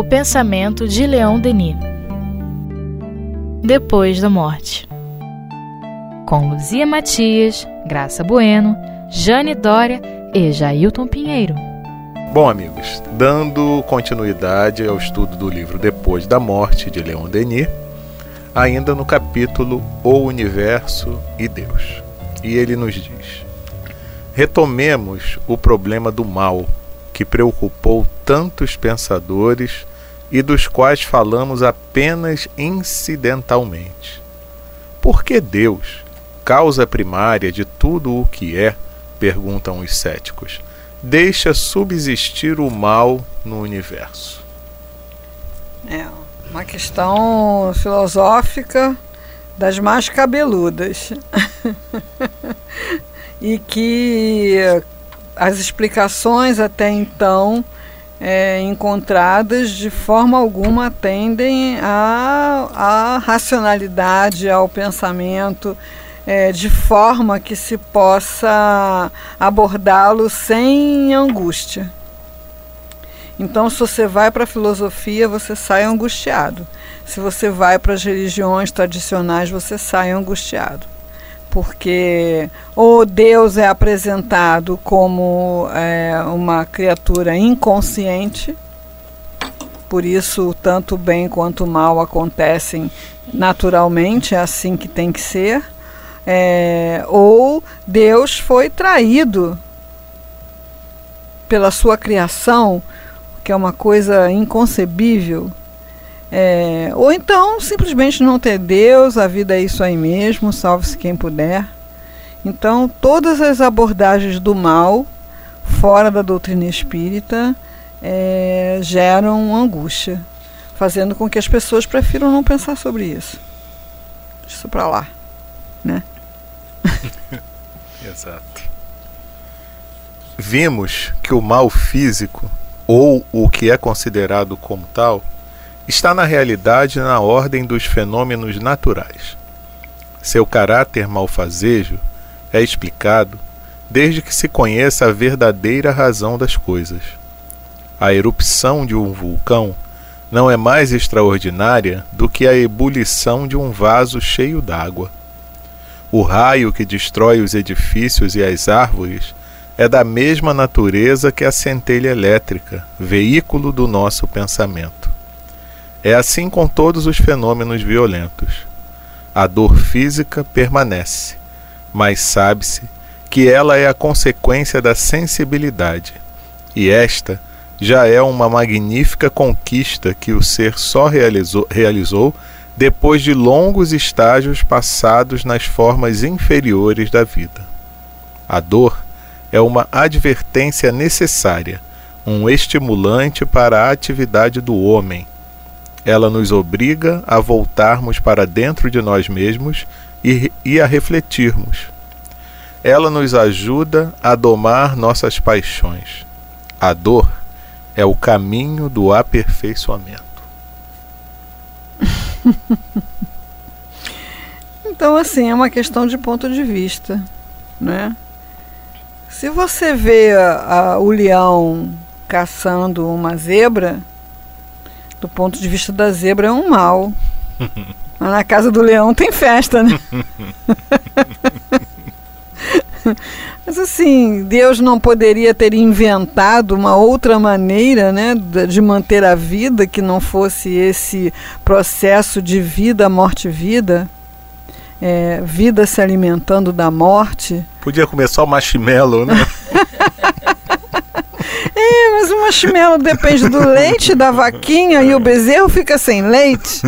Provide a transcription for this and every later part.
O pensamento de Leon Denis. Depois da morte. Com Luzia Matias, Graça Bueno, Jane Dória e Jailton Pinheiro. Bom, amigos, dando continuidade ao estudo do livro Depois da Morte de Leon Denis, ainda no capítulo O Universo e Deus. E ele nos diz: Retomemos o problema do mal que preocupou tantos pensadores e dos quais falamos apenas incidentalmente. Por que Deus, causa primária de tudo o que é, perguntam os céticos, deixa subsistir o mal no universo? É uma questão filosófica das mais cabeludas. e que as explicações até então é, encontradas de forma alguma atendem à, racionalidade, ao pensamento, é, de forma que se possa abordá-lo sem angústia. Então, se você vai para a filosofia, você sai angustiado. Se você vai para as religiões tradicionais, você sai angustiado porque ou Deus é apresentado como é, uma criatura inconsciente, por isso tanto bem quanto mal acontecem naturalmente, é assim que tem que ser, é, ou Deus foi traído pela sua criação, que é uma coisa inconcebível é, ou então simplesmente não ter Deus, a vida é isso aí mesmo, salve-se quem puder. Então, todas as abordagens do mal, fora da doutrina espírita, é, geram angústia, fazendo com que as pessoas prefiram não pensar sobre isso. Isso para lá, né? Exato. Vimos que o mal físico, ou o que é considerado como tal, está na realidade na ordem dos fenômenos naturais. Seu caráter malfazejo é explicado desde que se conheça a verdadeira razão das coisas. A erupção de um vulcão não é mais extraordinária do que a ebulição de um vaso cheio d'água. O raio que destrói os edifícios e as árvores é da mesma natureza que a centelha elétrica, veículo do nosso pensamento. É assim com todos os fenômenos violentos. A dor física permanece, mas sabe-se que ela é a consequência da sensibilidade, e esta já é uma magnífica conquista que o ser só realizou, realizou depois de longos estágios passados nas formas inferiores da vida. A dor é uma advertência necessária, um estimulante para a atividade do homem ela nos obriga a voltarmos para dentro de nós mesmos e, e a refletirmos. Ela nos ajuda a domar nossas paixões. A dor é o caminho do aperfeiçoamento. então, assim, é uma questão de ponto de vista, né? Se você vê a, a, o leão caçando uma zebra, do ponto de vista da zebra, é um mal. Mas na casa do leão tem festa, né? Mas assim, Deus não poderia ter inventado uma outra maneira né, de manter a vida que não fosse esse processo de vida, morte, vida? É, vida se alimentando da morte. Podia comer só marshmallow, né? É, mas o marshmallow depende do leite da vaquinha e o bezerro fica sem leite.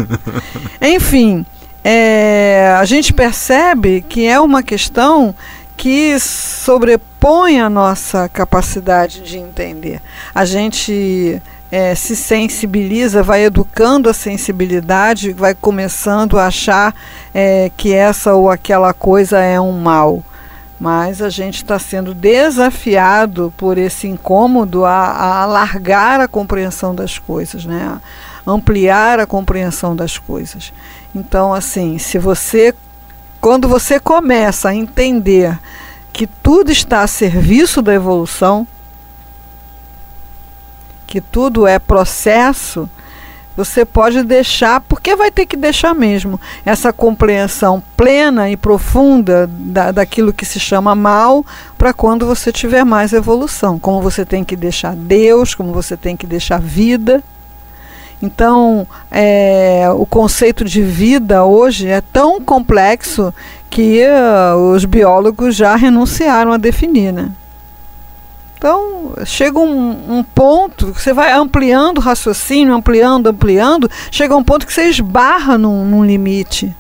Enfim, é, a gente percebe que é uma questão que sobrepõe a nossa capacidade de entender. A gente é, se sensibiliza, vai educando a sensibilidade, vai começando a achar é, que essa ou aquela coisa é um mal mas a gente está sendo desafiado por esse incômodo a, a, alargar a compreensão das coisas, né? A ampliar a compreensão das coisas. Então, assim, se você, quando você começa a entender que tudo está a serviço da evolução, que tudo é processo, Você pode deixar, porque vai ter que deixar mesmo, essa compreensão plena e profunda da, daquilo que se chama mal, para quando você tiver mais evolução. Como você tem que deixar Deus, como você tem que deixar vida. Então, é, o conceito de vida hoje é tão complexo que uh, os biólogos já renunciaram a definir, né? Então, chega um, um, ponto, você vai ampliando o raciocínio, ampliando, ampliando, chega um ponto que você esbarra num, num limite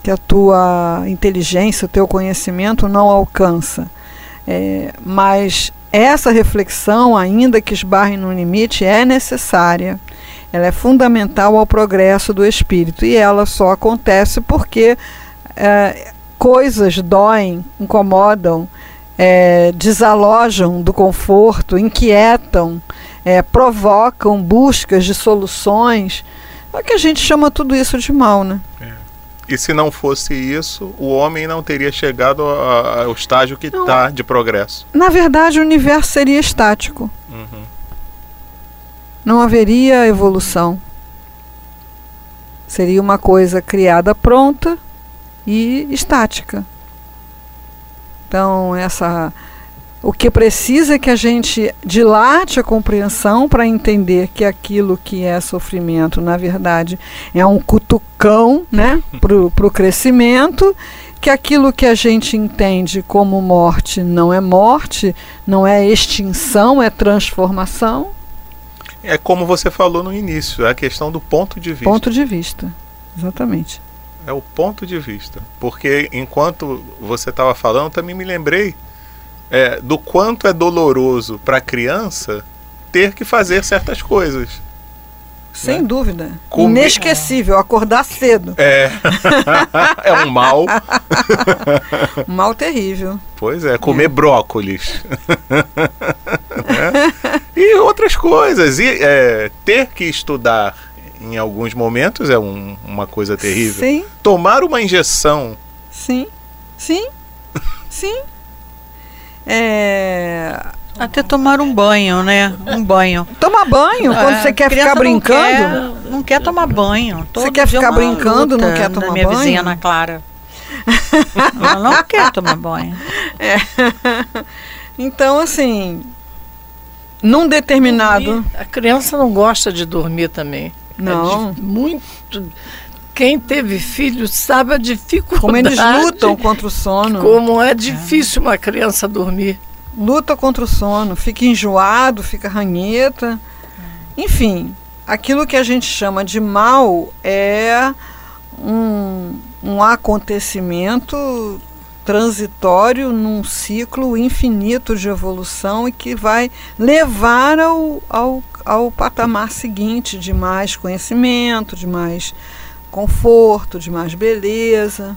que a tua inteligência, o teu conhecimento não alcança. É, mas essa reflexão, ainda que esbarre no limite, é necessária. Ela é fundamental ao progresso do espírito e ela só acontece porque é, coisas doem, incomodam, é, desalojam do conforto, inquietam, é, provocam buscas de soluções. É que a gente chama tudo isso de mal, né? É. E se não fosse isso, o homem não teria chegado ao estágio que está de progresso. Na verdade, o universo seria estático. Uhum. Não haveria evolução. Seria uma coisa criada pronta e estática. Então, essa o que precisa é que a gente dilate a compreensão para entender que aquilo que é sofrimento, na verdade, é um cutucão né, para o crescimento, que aquilo que a gente entende como morte não é morte, não é extinção, é transformação. É como você falou no início, é a questão do ponto de vista. Ponto de vista, exatamente. É o ponto de vista. Porque enquanto você estava falando, também me lembrei é, do quanto é doloroso para a criança ter que fazer certas coisas. Sem né? dúvida. Inesquecível, acordar cedo. É. é um mal. um mal terrível. Pois é, comer é. brócolis. é. E outras coisas. E é, ter que estudar em alguns momentos é um, uma coisa terrível. Sim. Tomar uma injeção. Sim. Sim. Sim. É... Até tomar um banho, né? Um banho. Tomar banho? Quando é, você quer ficar brincando? Não quer, não quer tomar banho. Todo você quer ficar brincando, não quer tomar minha banho? minha vizinha Ana Clara. Ela não quer tomar banho. É. Então, assim, num determinado. Dormir, a criança não gosta de dormir também. Não. É muito quem teve filho sabe a dificuldade. Como eles lutam contra o sono. Como é difícil uma criança dormir. Luta contra o sono, fica enjoado, fica ranheta. Enfim, aquilo que a gente chama de mal é um, um acontecimento transitório num ciclo infinito de evolução e que vai levar ao, ao, ao patamar seguinte de mais conhecimento, de mais conforto, de mais beleza.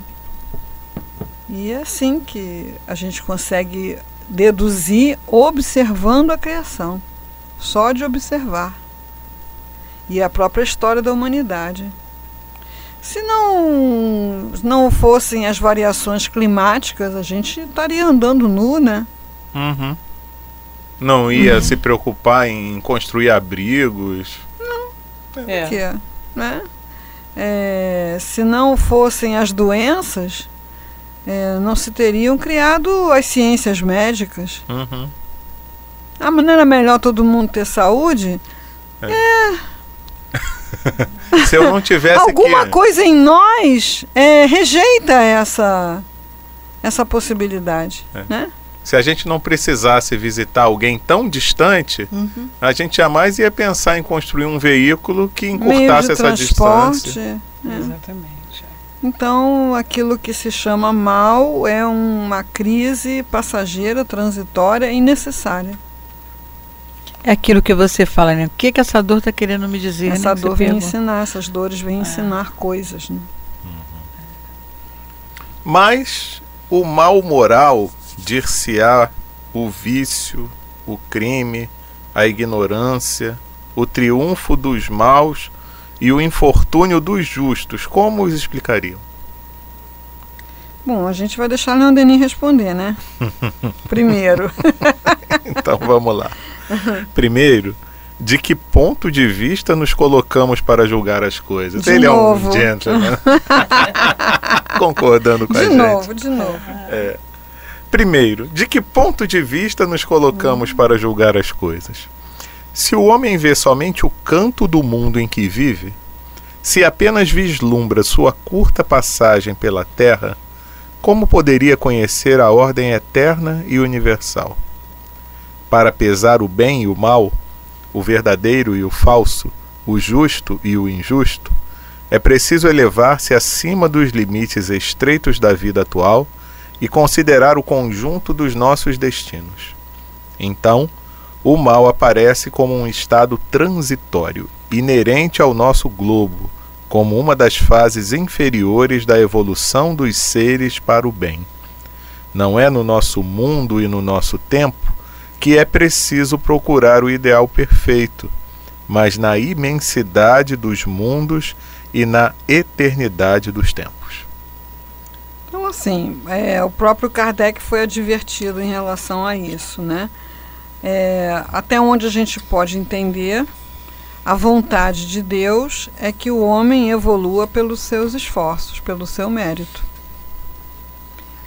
E é assim que a gente consegue deduzir observando a criação, só de observar. E a própria história da humanidade. Se não, não fossem as variações climáticas, a gente estaria andando nu, né? Uhum. Não ia uhum. se preocupar em construir abrigos. Não. É. Que né? é, se não fossem as doenças, é, não se teriam criado as ciências médicas. Uhum. Ah, mas não era melhor todo mundo ter saúde? É. é. se eu não tivesse. Alguma que... coisa em nós é, rejeita essa, essa possibilidade. É. Né? Se a gente não precisasse visitar alguém tão distante, uhum. a gente jamais ia pensar em construir um veículo que encurtasse essa distância. É. Exatamente. Então, aquilo que se chama mal é uma crise passageira, transitória e necessária. É aquilo que você fala, né? O que, que essa dor está querendo me dizer? Essa né, dor vem ensinar, essas dores vêm é. ensinar coisas. Né? Uhum. Mas o mal moral dir-se-á o vício, o crime, a ignorância, o triunfo dos maus e o infortúnio dos justos. Como os explicariam? Bom, a gente vai deixar Leon Denis responder, né? Primeiro. então vamos lá. Primeiro, de que ponto de vista nos colocamos para julgar as coisas? De Ele novo. é um gentleman. Concordando com a De gente. novo, de novo. Primeiro, de que ponto de vista nos colocamos para julgar as coisas? Se o homem vê somente o canto do mundo em que vive, se apenas vislumbra sua curta passagem pela terra, como poderia conhecer a ordem eterna e universal? Para pesar o bem e o mal, o verdadeiro e o falso, o justo e o injusto, é preciso elevar-se acima dos limites estreitos da vida atual e considerar o conjunto dos nossos destinos. Então, o mal aparece como um estado transitório, inerente ao nosso globo, como uma das fases inferiores da evolução dos seres para o bem. Não é no nosso mundo e no nosso tempo que é preciso procurar o ideal perfeito, mas na imensidade dos mundos e na eternidade dos tempos. Então, assim, é, o próprio Kardec foi advertido em relação a isso, né? É, até onde a gente pode entender, a vontade de Deus é que o homem evolua pelos seus esforços, pelo seu mérito.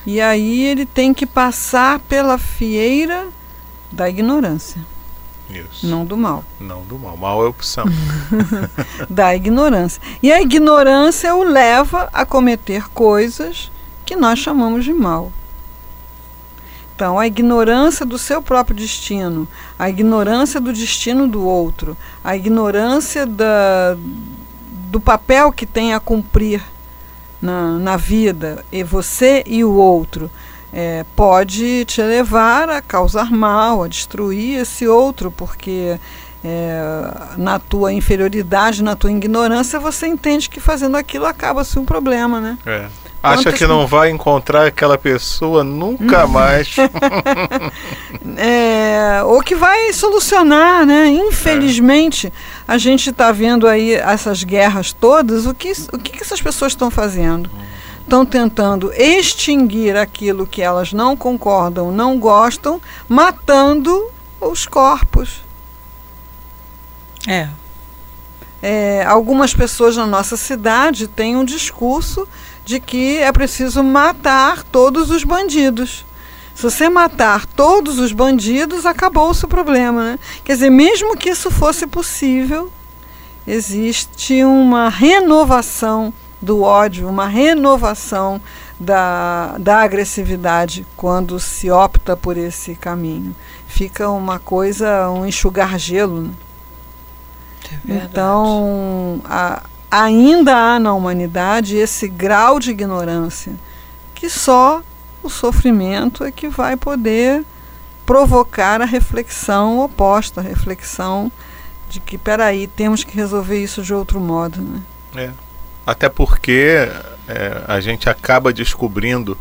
E aí ele tem que passar pela fieira da ignorância, Isso. não do mal. Não do mal. Mal é opção. da ignorância. E a ignorância o leva a cometer coisas que nós chamamos de mal. Então, a ignorância do seu próprio destino, a ignorância do destino do outro, a ignorância da, do papel que tem a cumprir na, na vida, e você e o outro, é, pode te levar a causar mal, a destruir esse outro, porque é, na tua inferioridade, na tua ignorância, você entende que fazendo aquilo acaba-se um problema, né? É. Acha que não vai encontrar aquela pessoa nunca mais. É, ou que vai solucionar, né? Infelizmente, a gente está vendo aí essas guerras todas. O que, o que que essas pessoas estão fazendo? Estão tentando extinguir aquilo que elas não concordam, não gostam, matando os corpos. É. É, algumas pessoas na nossa cidade têm um discurso de que é preciso matar todos os bandidos. Se você matar todos os bandidos, acabou-se o problema. Né? Quer dizer, mesmo que isso fosse possível, existe uma renovação do ódio, uma renovação da, da agressividade quando se opta por esse caminho. Fica uma coisa, um enxugar gelo. Né? Então, a, ainda há na humanidade esse grau de ignorância que só o sofrimento é que vai poder provocar a reflexão oposta, a reflexão de que, peraí, temos que resolver isso de outro modo. Né? É. Até porque é, a gente acaba descobrindo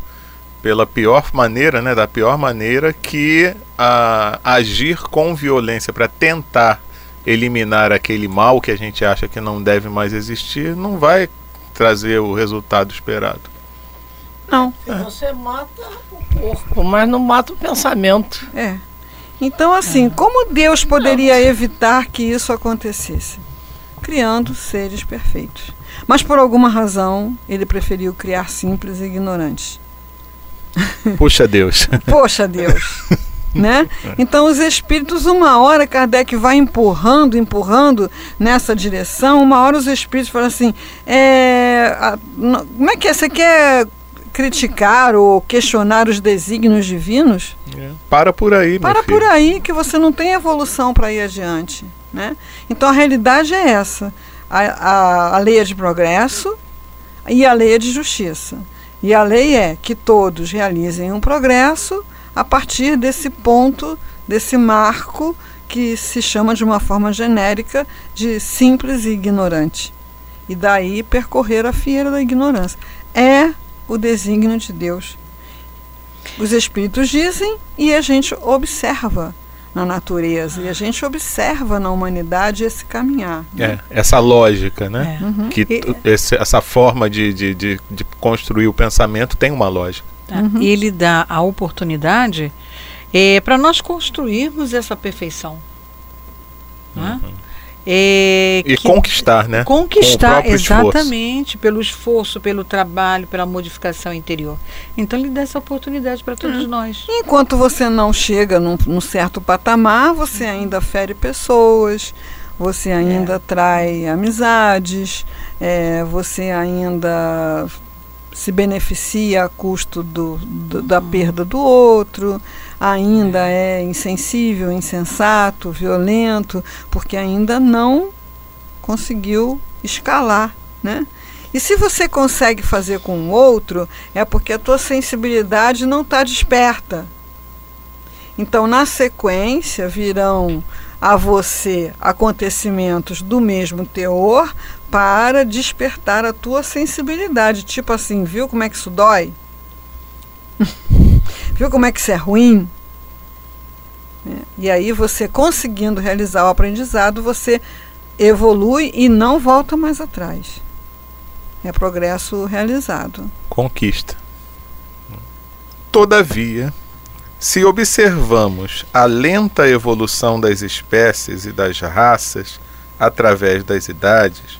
pela pior maneira, né, da pior maneira, que a, agir com violência para tentar eliminar aquele mal que a gente acha que não deve mais existir não vai trazer o resultado esperado. Não, Você mata o corpo, mas não mata o pensamento. é. Então, assim, como Deus poderia evitar que isso acontecesse? Criando seres perfeitos. Mas por alguma razão, ele preferiu criar simples e ignorantes. Puxa Deus. Poxa Deus. né? Então os espíritos, uma hora Kardec vai empurrando, empurrando nessa direção, uma hora os espíritos falam assim, é, a- n- como é que é? Você quer criticar ou questionar os desígnios divinos? Para por aí, meu Para filho. por aí que você não tem evolução para ir adiante. Né? Então a realidade é essa. A, a, a lei é de progresso e a lei é de justiça. E a lei é que todos realizem um progresso a partir desse ponto, desse marco que se chama de uma forma genérica de simples e ignorante. E daí percorrer a fieira da ignorância. É o desígnio de Deus. Os espíritos dizem e a gente observa na natureza, e a gente observa na humanidade esse caminhar. né? É, essa lógica, né? É. Uhum. Que E- esse- essa forma de, de, de, de construir o pensamento tem uma lógica. Tá? Uhum. Ele dá a oportunidade é, para nós construirmos essa perfeição. né? É, E que- conquistar, né? Conquistar, próprio esforço. exatamente, pelo esforço, pelo trabalho, pela modificação interior. Então ele dá essa oportunidade para Hum. todos nós. Enquanto você não chega num, num certo patamar, você ainda fere pessoas, você ainda trai amizades, é, você ainda se beneficia a custo do, do- da perda do outro, ainda é insensível, insensato, violento, porque ainda não conseguiu escalar, né? E se você consegue fazer com o outro, é porque a tua sensibilidade não está desperta. Então, na sequência, virão a você acontecimentos do mesmo teor para despertar a tua sensibilidade. Tipo assim, viu como é que isso dói? viu como é que isso é ruim? É, E aí você conseguindo realizar o aprendizado, você evolui e não volta mais atrás. É progresso realizado. conquista. Todavia, se observamos a lenta evolução das espécies e das raças através das idades,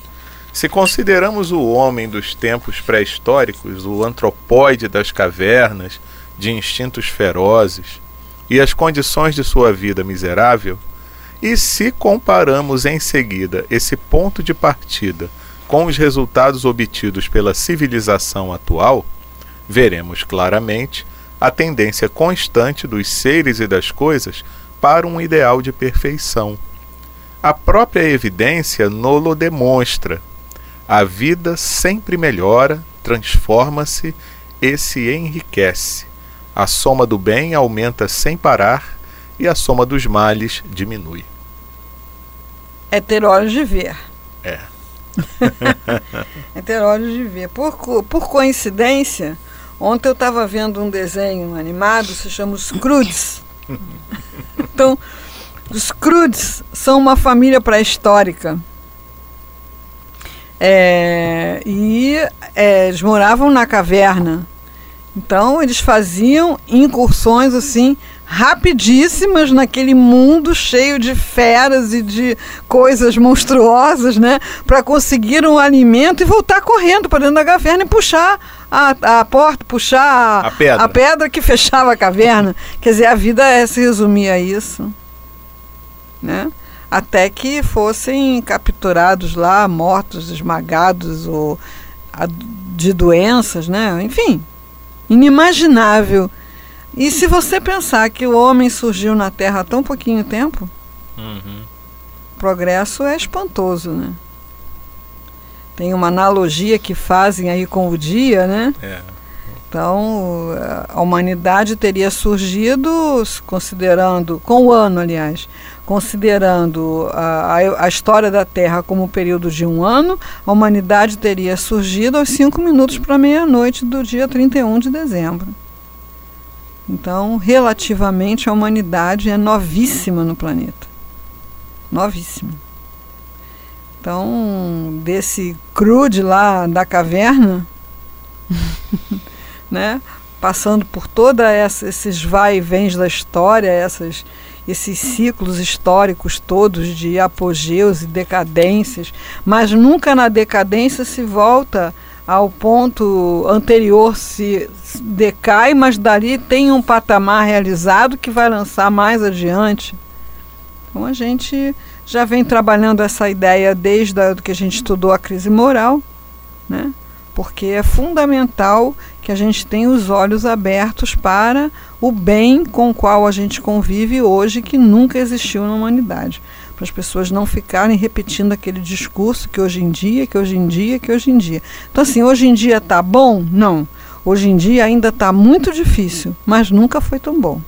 se consideramos o homem dos tempos pré-históricos, o antropóide das cavernas, de instintos ferozes, e as condições de sua vida miserável, e se comparamos em seguida esse ponto de partida com os resultados obtidos pela civilização atual, veremos claramente a tendência constante dos seres e das coisas para um ideal de perfeição. A própria evidência nolo demonstra. A vida sempre melhora, transforma-se e se enriquece. A soma do bem aumenta sem parar e a soma dos males diminui. É ter olhos de ver. É. é ter olhos de ver. Por, por coincidência, ontem eu estava vendo um desenho animado, se chama Os Crudes. então, os Crudes são uma família pré-histórica. É, e é, eles moravam na caverna. Então eles faziam incursões assim rapidíssimas naquele mundo cheio de feras e de coisas monstruosas, né, para conseguir um alimento e voltar correndo para dentro da caverna e puxar a, a porta, puxar A pedra. a pedra que fechava a caverna. Quer dizer, a vida é, se resumia a isso, né? Até que fossem capturados lá, mortos, esmagados ou a- de doenças, né? Enfim, inimaginável. E se você pensar que o homem surgiu na Terra há tão pouquinho tempo, o progresso é espantoso, né? Tem uma analogia que fazem aí com o dia, né? É. Então, a humanidade teria surgido, considerando, com o ano, aliás, considerando a, a, a história da Terra como um período de um ano, a humanidade teria surgido aos cinco minutos para meia-noite do dia 31 de dezembro. Então, relativamente, a humanidade é novíssima no planeta. Novíssima. Então, desse crude lá da caverna, né? Passando por toda essa, esses vai e vens da história, essas, esses ciclos históricos todos de apogeus e decadências, mas nunca na decadência se volta ao ponto anterior, se decai, mas dali tem um patamar realizado que vai lançar mais adiante. Então a gente já vem trabalhando essa ideia desde a, que a gente estudou a crise moral, né? porque é fundamental que a gente tenha os olhos abertos para o bem com o qual a gente convive hoje, que nunca existiu na humanidade. Para as pessoas não ficarem repetindo aquele discurso que hoje em dia, que hoje em dia, que hoje em dia. Então, assim, hoje em dia está bom? Não. Hoje em dia ainda está muito difícil, mas nunca foi tão bom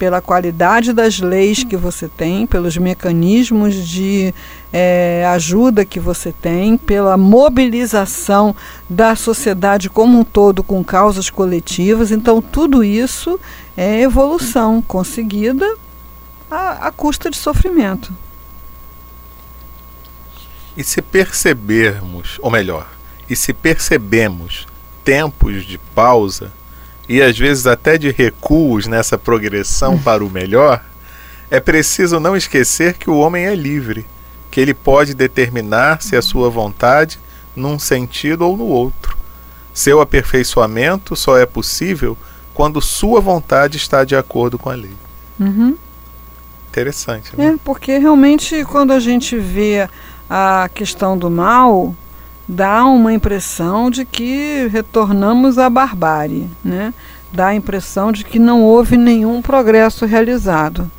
pela qualidade das leis que você tem, pelos mecanismos de eh, ajuda que você tem, pela mobilização da sociedade como um todo com causas coletivas. Então, tudo isso é evolução conseguida à, à custa de sofrimento. E se percebermos, ou melhor, e se percebemos tempos de pausa e às vezes até de recuos nessa progressão para o melhor, É preciso não esquecer que o homem é livre, que ele pode determinar-se a sua vontade num sentido ou no outro. Seu aperfeiçoamento só é possível quando sua vontade está de acordo com a lei. Uhum. Interessante, né? É, porque realmente quando a gente vê a questão do mal, dá uma impressão de que retornamos à barbárie, né? Dá a impressão de que não houve nenhum progresso realizado.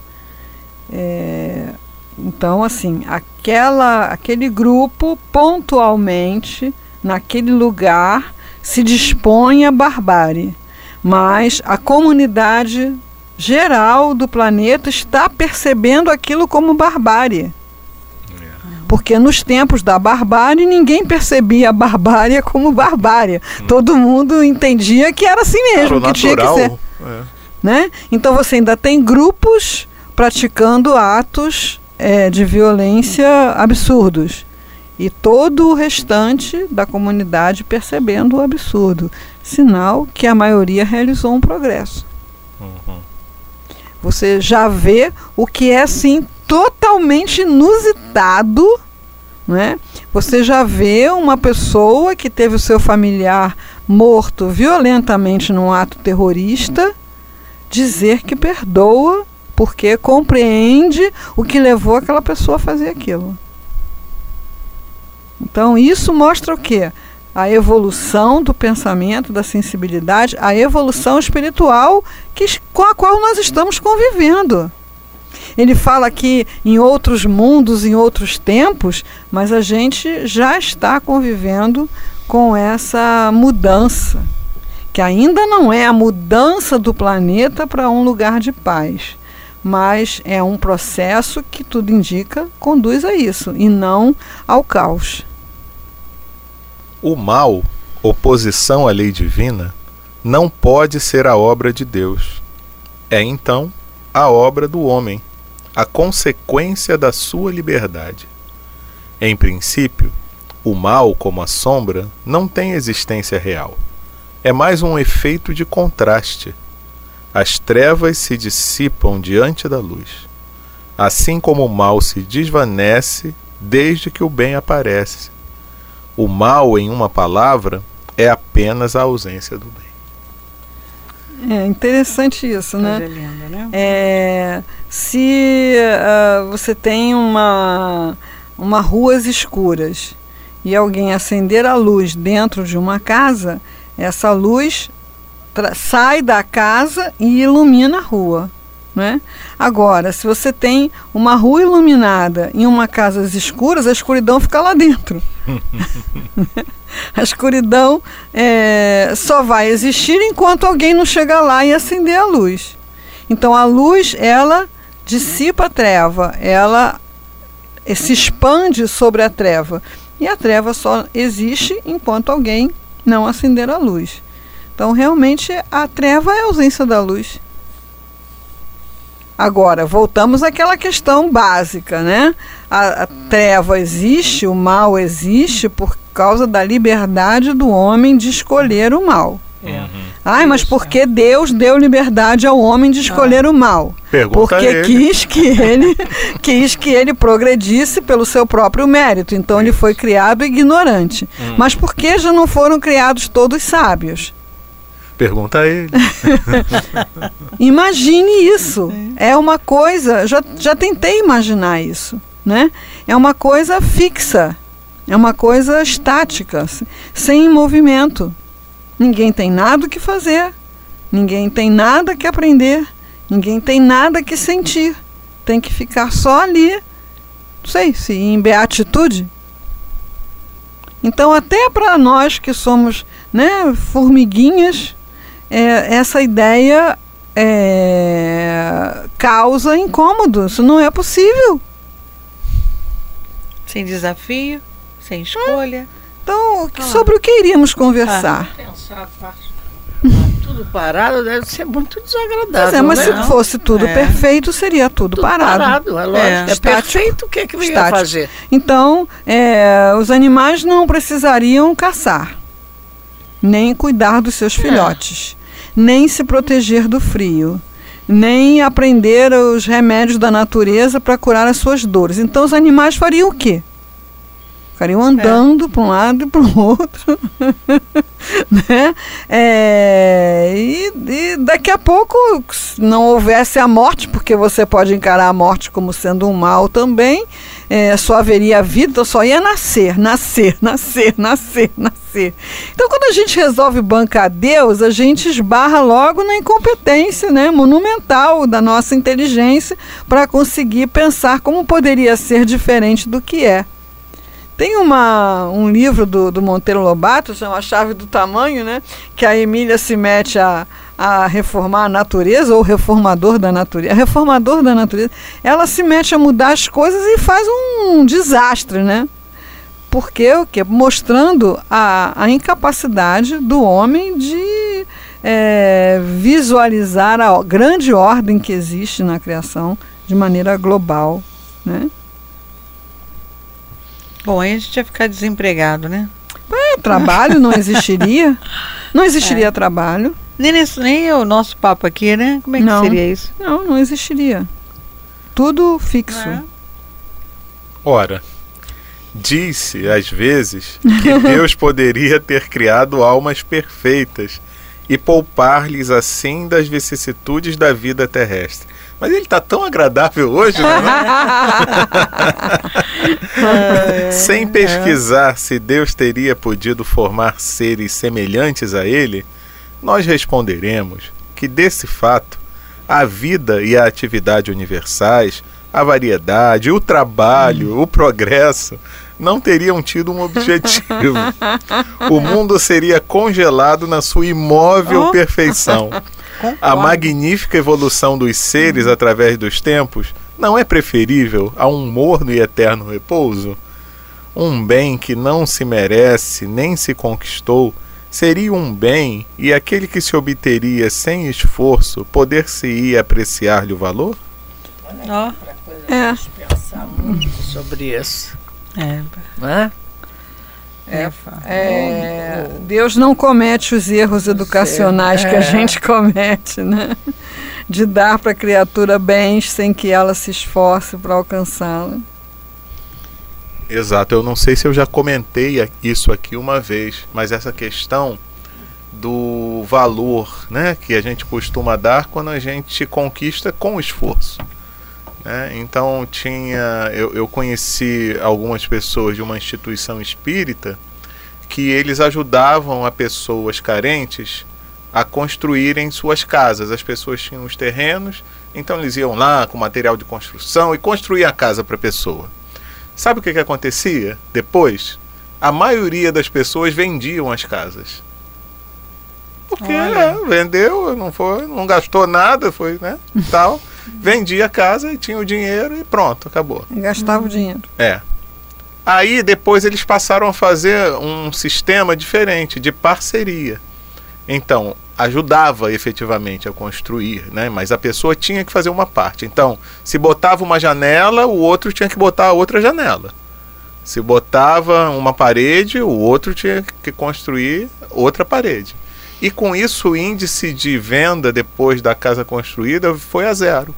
É, então, assim, aquela, aquele grupo pontualmente, naquele lugar, se dispõe à barbárie, mas a comunidade geral do planeta está percebendo aquilo como barbárie. Porque nos tempos da barbárie, ninguém percebia a barbárie como barbárie. Hum. Todo mundo entendia que era assim mesmo, Claro, que tinha que ser. é. Né? Então você ainda tem grupos praticando atos é, de violência absurdos. E todo o restante da comunidade percebendo o absurdo. Sinal que a maioria realizou um progresso. Uhum. Você já vê o que é assim totalmente inusitado, né? Você já vê uma pessoa que teve o seu familiar morto violentamente num ato terrorista dizer que perdoa porque compreende o que levou aquela pessoa a fazer aquilo. Então isso mostra o quê? A evolução do pensamento, da sensibilidade, a evolução espiritual que, com a qual nós estamos convivendo. Ele fala aqui em outros mundos, em outros tempos, mas a gente já está convivendo com essa mudança, que ainda não é a mudança do planeta para um lugar de paz, mas é um processo que tudo indica conduz a isso e não ao caos. O mal, oposição à lei divina, não pode ser a obra de Deus. É então a obra do homem, a consequência da sua liberdade. Em princípio, o mal, como a sombra, não tem existência real. É mais um efeito de contraste. As trevas se dissipam diante da luz, assim como o mal se desvanece desde que o bem aparece. O mal, em uma palavra, é apenas a ausência do bem. É interessante isso, né? Né? É, se ah, você tem uma, uma ruas escuras e alguém acender a luz dentro de uma casa, essa luz sai da casa e ilumina a rua. Né? Agora, se você tem uma rua iluminada em uma casa escuras, a escuridão fica lá dentro. a escuridão é, só vai existir enquanto alguém não chegar lá e acender a luz. Então a luz, ela dissipa a treva, ela eh, se expande sobre a treva. E a treva só existe enquanto alguém não acender a luz. Então realmente a treva é a ausência da luz. Agora, voltamos àquela questão básica, né? A, a treva existe, o mal existe por causa da liberdade do homem de escolher o mal. É. Ai, mas Isso, por que Deus deu liberdade ao homem de escolher o mal? Pergunta Porque ele. quis que ele quis que ele progredisse pelo seu próprio mérito. Então ele foi criado ignorante. Hum. Mas por que já não foram criados todos sábios? Pergunta a ele. Imagine isso. É uma coisa, já, já tentei imaginar isso, né? É uma coisa fixa. É uma coisa estática, se- sem movimento. Ninguém tem nada o que fazer. Ninguém tem nada que aprender. Ninguém tem nada que sentir. Tem que ficar só ali. Não sei se em beatitude. Então, até para nós que somos né, formiguinhas, é, essa ideia é, causa incômodo. Isso não é possível. Sem desafio, sem escolha. Então, o que- sobre o que iríamos conversar? Pensar a parte. Tudo parado deve ser muito desagradável. É, mas né? se Não? fosse tudo É. perfeito, seria tudo, Tudo parado. é lógico. É, É, perfeito, o que, que eu ia fazer? Então, é, os animais não precisariam caçar, nem cuidar dos seus filhotes, nem se proteger do frio, nem aprender os remédios da natureza para curar as suas dores. Então os animais fariam o quê? Ficariam andando é. para um lado e para o outro. né? É, e, e, daqui a pouco, se não houvesse a morte, porque você pode encarar a morte como sendo um mal também, é, só haveria a vida, então só ia nascer, nascer, nascer, nascer, nascer. Então, quando a gente resolve bancar Deus, a gente esbarra logo na incompetência né, monumental da nossa inteligência para conseguir pensar como poderia ser diferente do que é. Tem uma, um livro do, do Monteiro Lobato, chama A Chave do Tamanho, né? Que a Emília se mete a, a reformar a natureza, ou reformador da natureza. A reformador da natureza, ela se mete a mudar as coisas e faz um desastre, né? Porque o quê? Mostrando a, a incapacidade do homem de é, visualizar a grande ordem que existe na criação de maneira global, né? Bom, aí a gente ia ficar desempregado, né? É, trabalho não existiria. Não existiria é. trabalho. Nem, nesse, nem o nosso papo aqui, né? Como é que não, seria isso? Não, não existiria. Tudo fixo. É. Ora, disse às vezes que Deus poderia ter criado almas perfeitas e poupar-lhes assim das vicissitudes da vida terrestre. Mas ele está tão agradável hoje, né? Sem pesquisar se Deus teria podido formar seres semelhantes a ele, nós responderemos que desse fato a vida e a atividade universais, a variedade, o trabalho, o progresso não teriam tido um objetivo. o mundo seria congelado na sua imóvel oh. perfeição. A magnífica evolução dos seres hum. através dos tempos não é preferível a um morno e eterno repouso? Um bem que não se merece nem se conquistou seria um bem e aquele que se obteria sem esforço poder-se-ia apreciar-lhe o valor? Ó, oh. é. pensar muito sobre isso. É. é? É, é, Deus não comete os erros educacionais é. que a é. gente comete, né? De dar para a criatura bens sem que ela se esforce para alcançá-la. Exato, eu não sei se eu já comentei isso aqui uma vez, mas essa questão do valor né, que a gente costuma dar quando a gente conquista com esforço. Né? Então tinha, eu, eu conheci algumas pessoas de uma instituição espírita que eles ajudavam a pessoas carentes a construírem suas casas. As pessoas tinham os terrenos, então eles iam lá com material de construção e construíam a casa para a pessoa. Sabe o que, que acontecia depois? A maioria das pessoas vendiam as casas. Porque é, vendeu, não foi, não gastou nada, foi, né? Tal. vendia a casa e tinha o dinheiro e pronto, acabou. E gastava o dinheiro. É. Aí depois eles passaram a fazer um sistema diferente de parceria. Então, ajudava efetivamente a construir, né? mas a pessoa tinha que fazer uma parte. Então, se botava uma janela, o outro tinha que botar a outra janela. Se botava uma parede, o outro tinha que construir outra parede. E com isso, o índice de venda depois da casa construída foi a zero.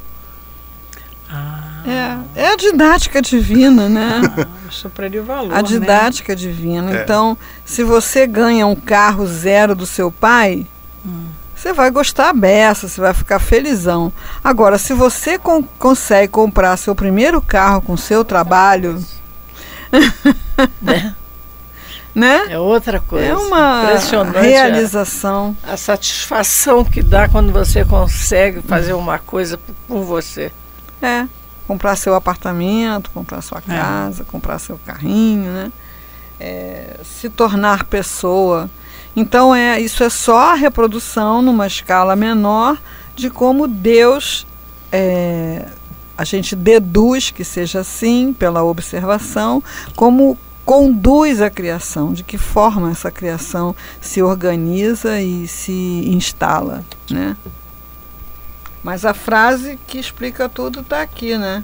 Ah. É, é a didática divina, né? Ah, valor. A né? didática né? divina. É. Então, se você ganha um carro zero do seu pai, hum. você vai gostar beça, você vai ficar felizão. Agora, se você con consegue comprar seu primeiro carro com seu trabalho. né? Né? É outra coisa. É uma realização. A, a satisfação que dá quando você consegue fazer uma coisa por você. É comprar seu apartamento, comprar sua é. casa, é. comprar seu carrinho, né? É, se tornar pessoa. Então é isso é só a reprodução numa escala menor de como Deus é, a gente deduz que seja assim pela observação, como conduz a criação, de que forma essa criação se organiza e se instala, né? Mas a frase que explica tudo está aqui, né?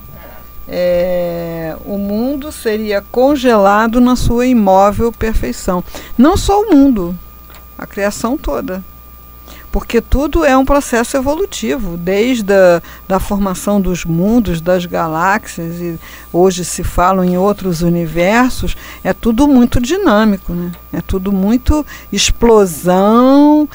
É, o mundo seria congelado na sua imóvel perfeição. Não só o mundo, a criação toda. Porque tudo é um processo evolutivo, desde a da formação dos mundos, das galáxias, e hoje se fala em outros universos, é tudo muito dinâmico, né? é tudo muito explosão,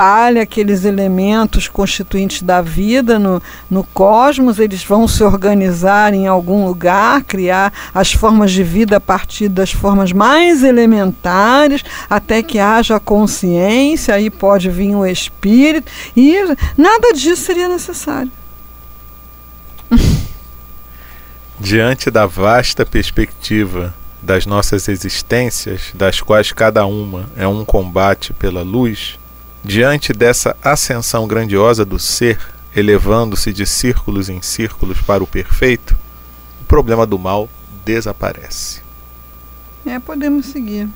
espalha aqueles elementos constituintes da vida no, no cosmos, eles vão se organizar em algum lugar, criar as formas de vida a partir das formas mais elementares, até que haja consciência, aí pode vir o espírito, e nada disso seria necessário. Diante da vasta perspectiva das nossas existências, das quais cada uma é um combate pela luz, diante dessa ascensão grandiosa do ser, elevando-se de círculos em círculos para o perfeito, o problema do mal desaparece. É, podemos seguir.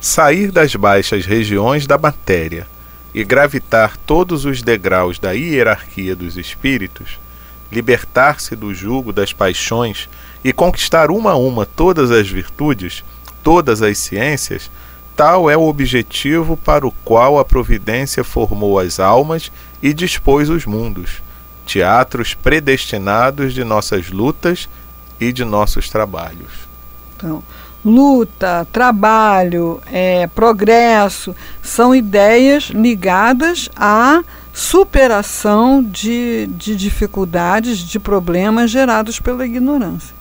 Sair das baixas regiões da matéria e gravitar todos os degraus da hierarquia dos espíritos, libertar-se do jugo das paixões e conquistar uma a uma todas as virtudes, todas as ciências, tal é o objetivo para o qual a providência formou as almas e dispôs os mundos, teatros predestinados de nossas lutas e de nossos trabalhos. Então, luta, trabalho, é, progresso, são ideias ligadas à superação de, de dificuldades, de problemas gerados pela ignorância.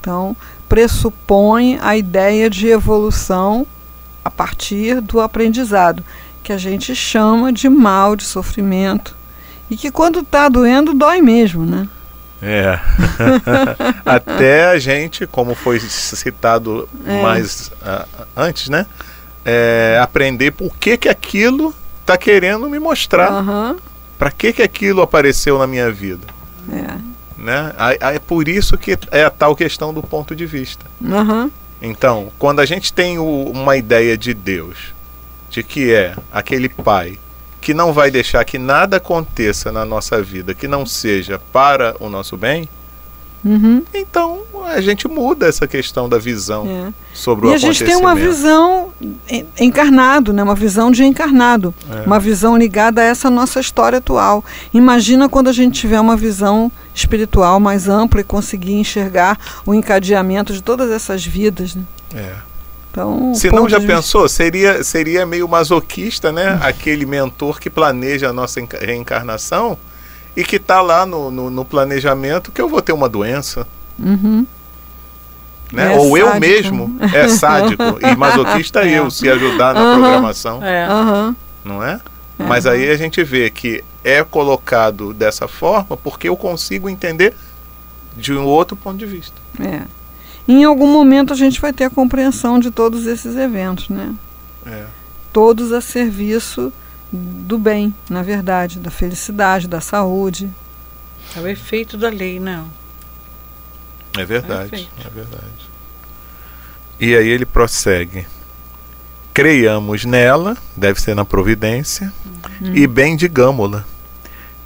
Então, pressupõe a ideia de evolução a partir do aprendizado, que a gente chama de mal, de sofrimento, e que quando está doendo, dói mesmo, né? É. Até a gente, como foi citado é. mais uh, antes, né? É, aprender por que, que aquilo está querendo me mostrar. Uhum. Para que, que aquilo apareceu na minha vida. É. Né? É por isso que é a tal questão do ponto de vista. Uhum. Então, quando a gente tem o, uma ideia de Deus, de que é aquele pai que não vai deixar que nada aconteça na nossa vida que não seja para o nosso bem, uhum. então a gente muda essa questão da visão é. sobre e o acontecimento. E a gente tem uma visão encarnado, né? uma visão de encarnado, é. uma visão ligada a essa nossa história atual. Imagina quando a gente tiver uma visão espiritual mais ampla e conseguir enxergar o encadeamento de todas essas vidas. Né? É. Então, Se não já de... pensou, seria, seria meio masoquista, né? Uhum. Aquele mentor que planeja a nossa reencarnação e que está lá no, no, no, planejamento que eu vou ter uma doença. Uhum. Né? É Ou sádico. eu mesmo é sádico e masoquista é. eu se ajudar na uhum. programação. É. Não é? Mas aí a gente vê que é colocado dessa forma porque eu consigo entender de um outro ponto de vista. É em algum momento a gente vai ter a compreensão de todos esses eventos, né? É. Todos a serviço do bem, na verdade, da felicidade, da saúde. É o efeito da lei, não. É verdade, é, é verdade. E aí ele prossegue. Creiamos nela, deve ser na providência, uhum. e bendigamo-la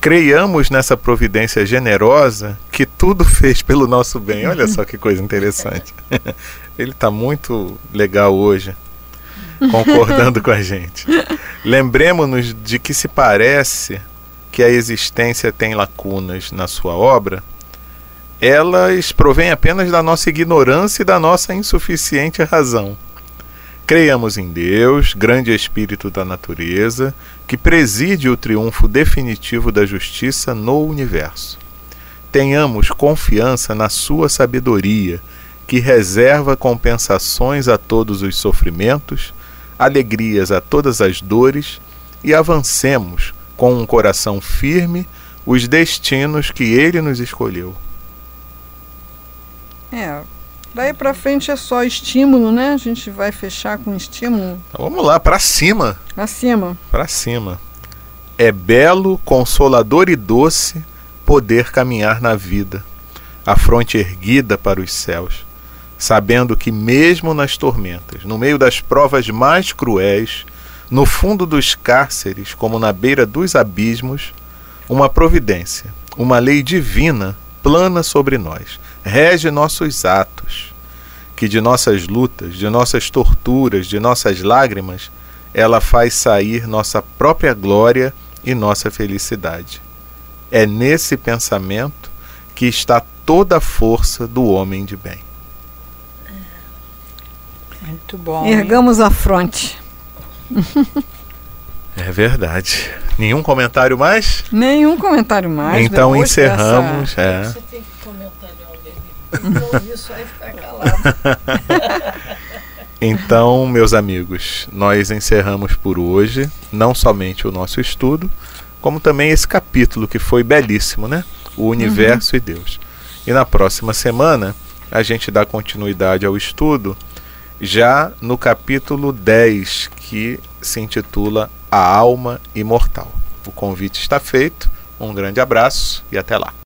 creiamos nessa providência generosa que tudo fez pelo nosso bem. Olha só que coisa interessante. Ele está muito legal hoje, concordando com a gente. Lembremos-nos de que se parece que a existência tem lacunas na sua obra, elas provêm apenas da nossa ignorância e da nossa insuficiente razão. Creiamos em Deus, grande espírito da natureza, que preside o triunfo definitivo da justiça no universo. Tenhamos confiança na sua sabedoria, que reserva compensações a todos os sofrimentos, alegrias a todas as dores, e avancemos com um coração firme os destinos que ele nos escolheu. É, Daí para frente é só estímulo, né? A gente vai fechar com estímulo. Então, vamos lá, para cima. Para cima. Para cima. É belo, consolador e doce poder caminhar na vida, a fronte erguida para os céus, sabendo que mesmo nas tormentas, no meio das provas mais cruéis, no fundo dos cárceres, como na beira dos abismos, uma providência, uma lei divina plana sobre nós, rege nossos atos, que de nossas lutas, de nossas torturas, de nossas lágrimas, ela faz sair nossa própria glória e nossa felicidade. É nesse pensamento que está toda a força do homem de bem. Muito bom. hein? Ergamos a fronte. É verdade. Nenhum comentário mais? Nenhum comentário mais. então depois encerramos. É. Você tem que comentar só e ficar calado. Então, meus amigos, nós encerramos por hoje não somente o nosso estudo, como também esse capítulo que foi belíssimo, né? O universo e Deus. E na próxima semana a gente dá continuidade ao estudo já no capítulo 10, que se intitula A Alma Imortal. O convite está feito. Um grande abraço e até lá.